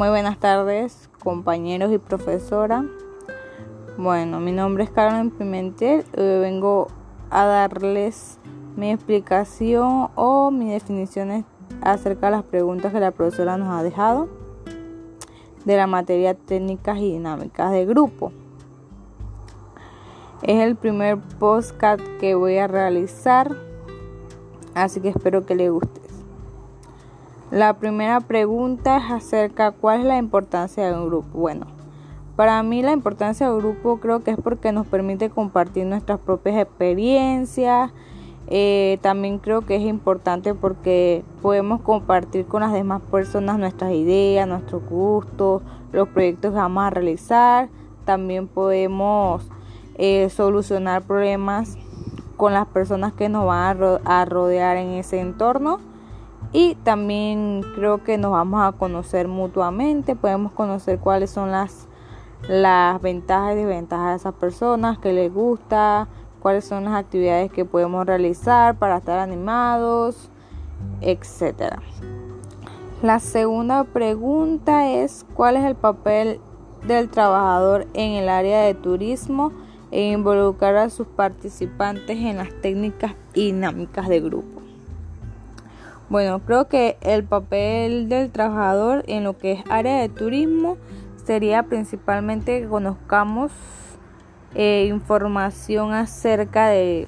Muy buenas tardes, compañeros y profesora. Bueno, mi nombre es Carmen Pimentel y vengo a darles mi explicación o mis definiciones acerca de las preguntas que la profesora nos ha dejado de la materia técnicas y dinámicas de grupo. Es el primer postcat que voy a realizar, así que espero que les guste. La primera pregunta es acerca cuál es la importancia de un grupo. Bueno, para mí la importancia del grupo creo que es porque nos permite compartir nuestras propias experiencias. Eh, también creo que es importante porque podemos compartir con las demás personas nuestras ideas, nuestros gustos, los proyectos que vamos a realizar. También podemos eh, solucionar problemas con las personas que nos van a rodear en ese entorno y también creo que nos vamos a conocer mutuamente, podemos conocer cuáles son las, las ventajas y desventajas de esas personas, que les gusta, cuáles son las actividades que podemos realizar para estar animados, etc. La segunda pregunta es cuál es el papel del trabajador en el área de turismo e involucrar a sus participantes en las técnicas dinámicas de grupo. Bueno, creo que el papel del trabajador en lo que es área de turismo sería principalmente que conozcamos eh, información acerca de,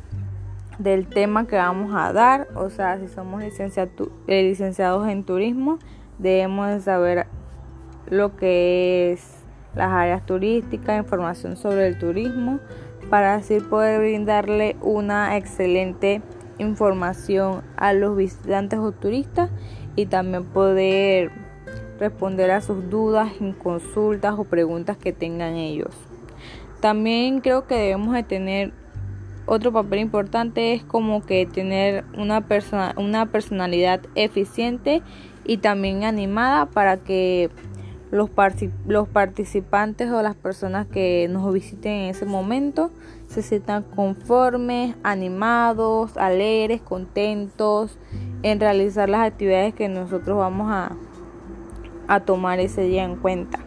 del tema que vamos a dar. O sea, si somos eh, licenciados en turismo, debemos de saber lo que es las áreas turísticas, información sobre el turismo, para así poder brindarle una excelente información a los visitantes o turistas y también poder responder a sus dudas, consultas o preguntas que tengan ellos. También creo que debemos de tener otro papel importante es como que tener una persona una personalidad eficiente y también animada para que los, los participantes o las personas que nos visiten en ese momento se sientan conformes, animados, alegres, contentos en realizar las actividades que nosotros vamos a, a tomar ese día en cuenta.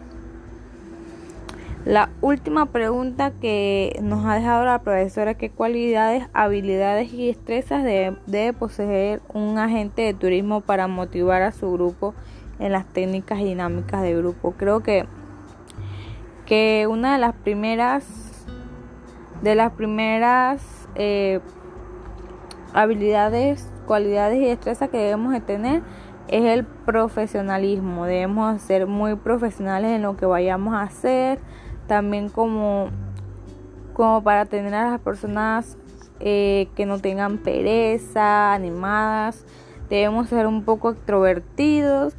La última pregunta que nos ha dejado la profesora, ¿qué cualidades, habilidades y destrezas debe, debe poseer un agente de turismo para motivar a su grupo en las técnicas dinámicas de grupo. Creo que, que una de las primeras de las primeras eh, habilidades, cualidades y destrezas que debemos de tener es el profesionalismo. Debemos ser muy profesionales en lo que vayamos a hacer. También como, como para tener a las personas eh, que no tengan pereza, animadas. Debemos ser un poco extrovertidos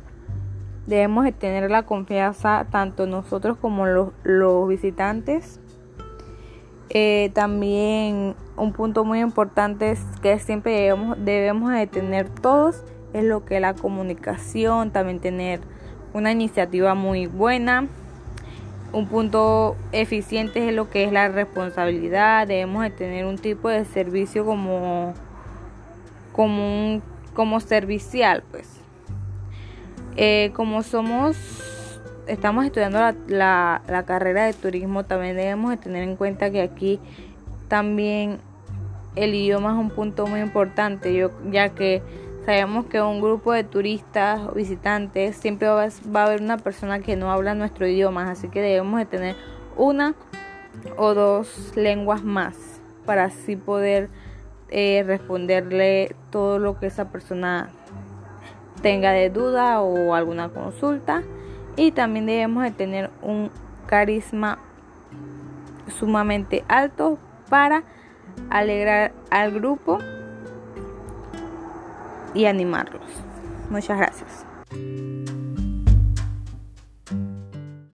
Debemos de tener la confianza tanto nosotros como los, visitantes. Eh, también un punto muy importante es que siempre debemos, debemos de tener todos es lo que es la comunicación, también tener una iniciativa muy buena. Un punto eficiente es lo que es la responsabilidad. Debemos de tener un tipo de servicio como, como, como servicial, pues. Eh, como somos, estamos estudiando la, la, carrera de turismo, también debemos de tener en cuenta que aquí también el idioma es un punto muy importante, yo, ya que sabemos que un grupo de turistas o visitantes siempre va, a haber una persona que no habla nuestro idioma, así que debemos de tener una o dos lenguas más para así poder eh, responderle todo lo que esa persona tenga de duda o alguna consulta y también debemos de tener un carisma sumamente alto para alegrar al grupo y animarlos. Muchas gracias.